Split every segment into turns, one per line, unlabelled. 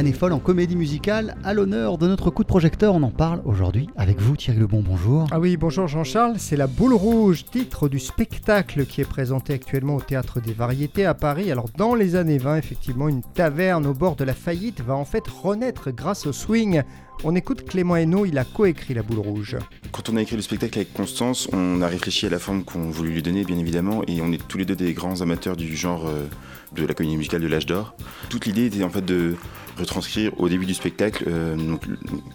années folles en comédie musicale. À l'honneur de notre coup de projecteur, on en parle aujourd'hui avec vous Thierry Lebon, bonjour.
Ah oui, bonjour Jean-Charles, c'est La Boule Rouge, titre du spectacle qui est présenté actuellement au Théâtre des Variétés à Paris. Alors dans les années 20, effectivement, une taverne au bord de la faillite va en fait renaître grâce au swing. On écoute Clément Hainaut, il a coécrit La Boule Rouge.
Quand on a écrit le spectacle avec Constance, on a réfléchi à la forme qu'on voulait lui donner, bien évidemment, et on est tous les deux des grands amateurs du genre euh, de la comédie musicale de l'âge d'or. Toute l'idée était en fait de retranscrire au début du spectacle, euh,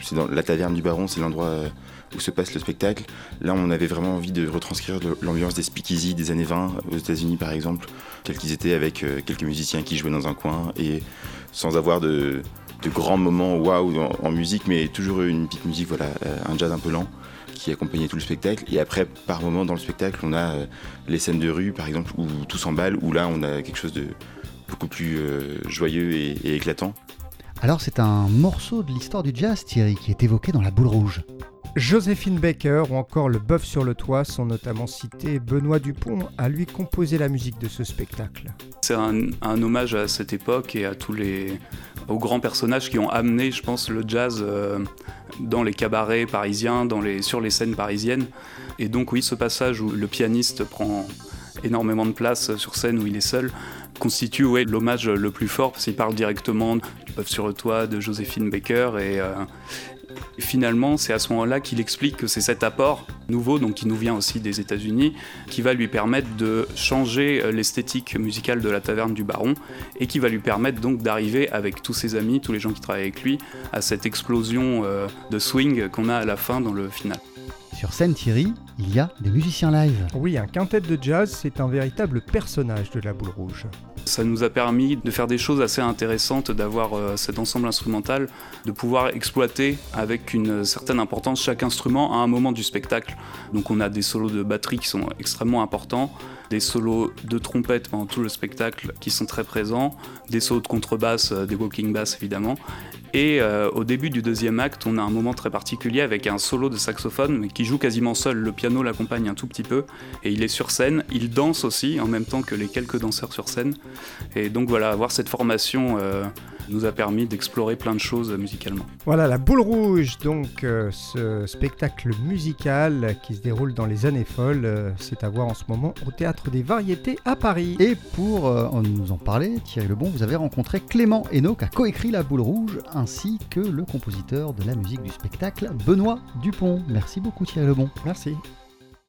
c'est dans la taverne du Baron, c'est l'endroit euh, où se passe le spectacle. Là, on avait vraiment envie de retranscrire l'ambiance des speakeasy des années 20 aux États-Unis, par exemple, tels qu'ils étaient avec quelques musiciens qui jouaient dans un coin et sans avoir de grands moments waouh en, musique, mais toujours une petite musique, voilà, euh, un jazz un peu lent qui accompagnait tout le spectacle. Et après, par moment dans le spectacle, on a euh, les scènes de rue, par exemple, où tout s'emballe, où là, on a quelque chose de beaucoup plus euh, joyeux et, éclatant.
Alors, c'est un morceau de l'histoire du jazz, Thierry, qui est évoqué dans La Boule Rouge.
Joséphine Baker ou encore Le Bœuf sur le Toit sont notamment cités. Benoît Dupont a lui composé la musique de ce spectacle.
C'est un, hommage à cette époque et à tous les aux grands personnages qui ont amené, je pense, le jazz euh, dans les cabarets parisiens, dans les, sur les scènes parisiennes. Et donc oui, ce passage où le pianiste prend énormément de place sur scène où il est seul constitue ouais, l'hommage le plus fort parce qu'il parle directement du Bœuf sur le toit de Joséphine Baker et, euh, finalement, c'est à ce moment-là qu'il explique que c'est cet apport nouveau, donc qui nous vient aussi des États-Unis, qui va lui permettre de changer euh, l'esthétique musicale de la taverne du Baron et qui va lui permettre donc d'arriver avec tous ses amis, tous les gens qui travaillent avec lui, à cette explosion euh, de swing qu'on a à la fin dans le final.
Sur scène, Thierry, il y a des musiciens live.
Oui, un quintet de jazz, c'est un véritable personnage de la boule rouge.
Ça nous a permis de faire des choses assez intéressantes, d'avoir euh, cet ensemble instrumental, de pouvoir exploiter avec une certaine importance chaque instrument à un moment du spectacle. Donc on a des solos de batterie qui sont extrêmement importants, des solos de trompette pendant tout le spectacle qui sont très présents, des solos de contrebasse, euh, des walking bass évidemment. Et euh, au début du deuxième acte, on a un moment très particulier avec un solo de saxophone qui joue quasiment seul. Le piano l'accompagne un tout petit peu et il est sur scène. Il danse aussi en même temps que les quelques danseurs sur scène. Et donc voilà, avoir cette formation euh, nous a permis d'explorer plein de choses musicalement.
Voilà, la boule rouge, donc euh, ce spectacle musical qui se déroule dans les années folles, euh, c'est à voir en ce moment au Théâtre des Variétés à Paris.
Et pour nous en parler, Thierry Lebon, vous avez rencontré Clément Hainaut qui a coécrit la boule rouge, ainsi que le compositeur de la musique du spectacle, Benoît Dupont. Merci beaucoup Thierry Lebon.
Merci.